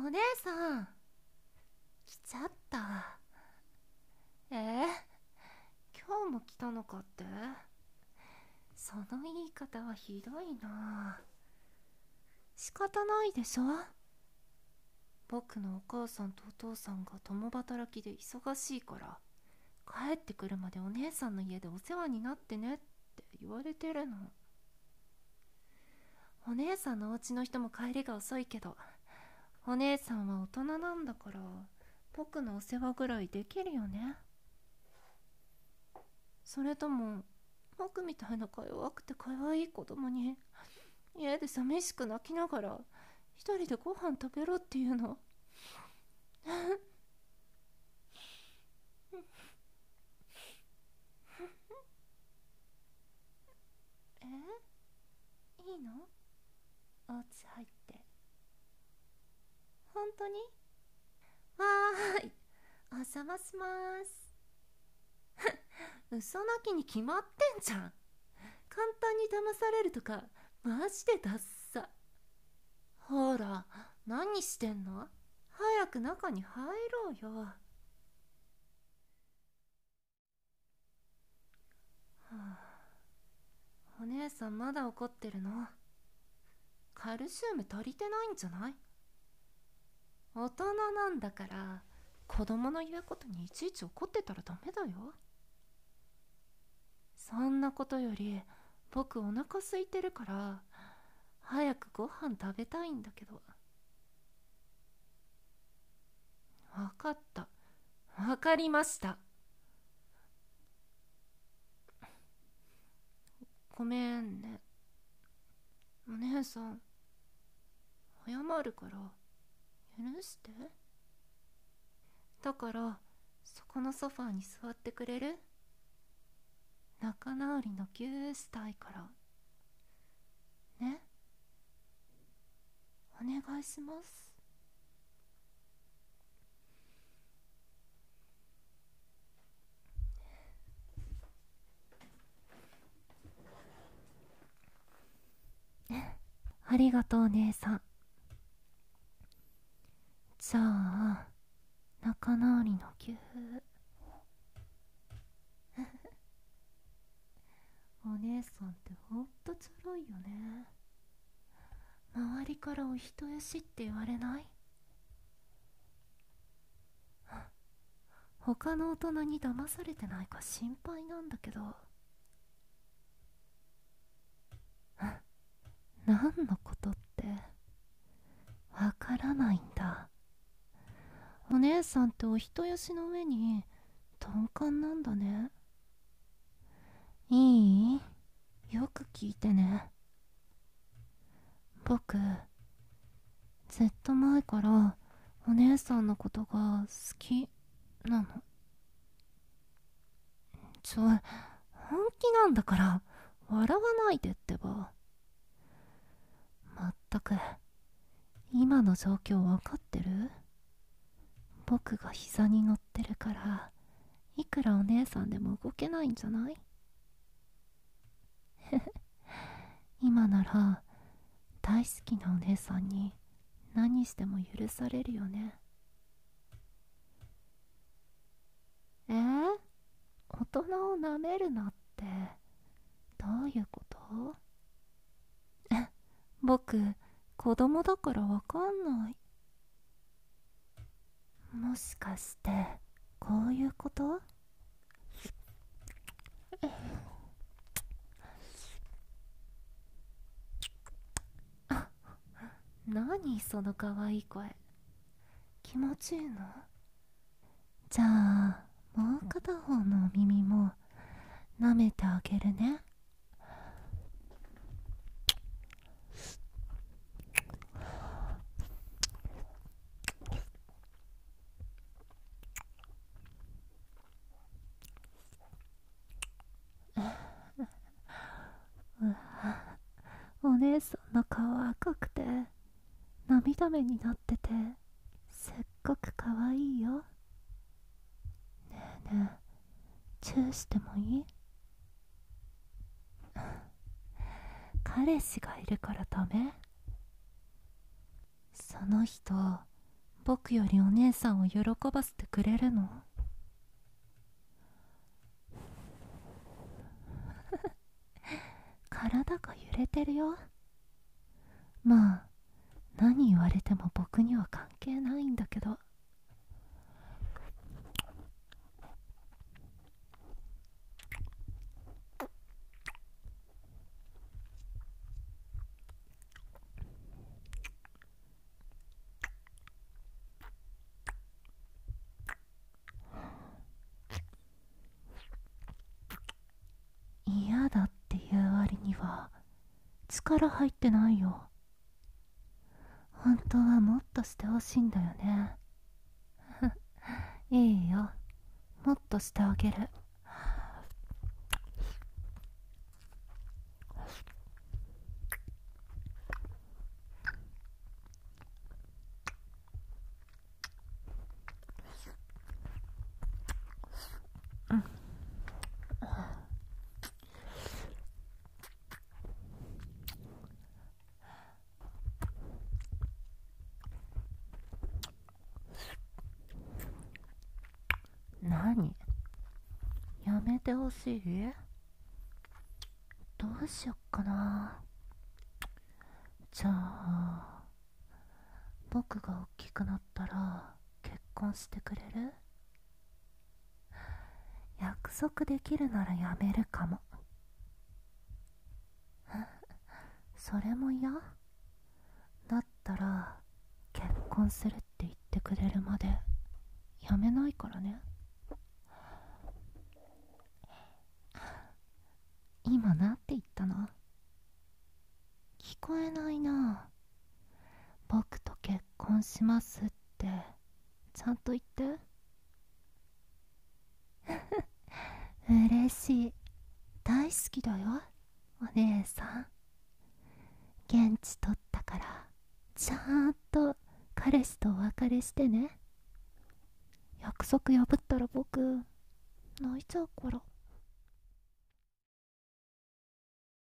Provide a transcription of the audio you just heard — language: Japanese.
お姉さん。来ちゃった。えー、今日も来たのかって？その言い方はひどいな。仕方ないでしょ？僕のお母さんとお父さんが共働きで忙しいから帰ってくるまでお姉さんの家でお世話になってねって言われてるの。お姉さんのお家の人も帰りが遅いけどお姉さんは大人なんだから僕のお世話ぐらいできるよね。それとも僕みたいなか弱くて可愛い子供に家で寂しく泣きながら一人でご飯食べろっていうの。え？いいの？お家入って。本当に？わーい。お邪魔します。嘘泣きに決まってんじゃん。簡単に騙されるとかマジでダッサ。ほら何してんの？早く中に入ろうよ、はあ、お姉さんまだ怒ってるの？カルシウム足りてないんじゃない？大人なんだから子供の言うことにいちいち怒ってたらダメだよ。そんなことより僕お腹空いてるから早くご飯食べたいんだけど。分かった。分かりました。ごめんね。お姉さん謝るから。許して。だからそこのソファーに座ってくれる？仲直りのギューしたいから。ね？お願いします。ありがとう姉さん。じゃあ仲直りのギューお姉さんってほんとつらいよね。周りからお人よしって言われない？他の大人に騙されてないか心配なんだけど。何のことってわからないんだお姉さんってお人よしの上に鈍感なんだね。いい？よく聞いてね。僕ずっと前からお姉さんのことが好きなの。ちょ本気なんだから笑わないでってば。まったく今の状況分かってる？僕が膝に乗ってるからいくらお姉さんでも動けないんじゃない？今なら大好きなお姉さんに何しても許されるよね。え？ー、大人をなめるなってどういうこと？え 僕子供だからわかんない。もしかしてこういうこと？何その可愛い声。気持ちいいの？じゃあもう片方の耳も舐めてあげるねお姉さんの顔赤くて涙目になっててすっごく可愛いよ。ねえねえチューしてもいい？彼氏がいるからダメ？その人僕よりお姉さんを喜ばせてくれるの？体が揺れてるよ。まあ何言われても僕には関係ないんだけど。嫌だっていう割には力入ってないよ。本当はもっとしてほしいんだよね。いいよ。もっとしてあげる。何？やめてほしい？どうしよっかな？じゃあ僕が大きくなったら結婚してくれる？約束できるならやめるかも。それも嫌？だったら結婚するって言ってくれるまでやめないからね。今なんて言ったの？聞こえないな。僕と結婚しますって。ちゃんと言って。嬉しい。大好きだよお姉さん。現地取ったからちゃんと彼氏とお別れしてね。約束破ったら僕泣いちゃうから。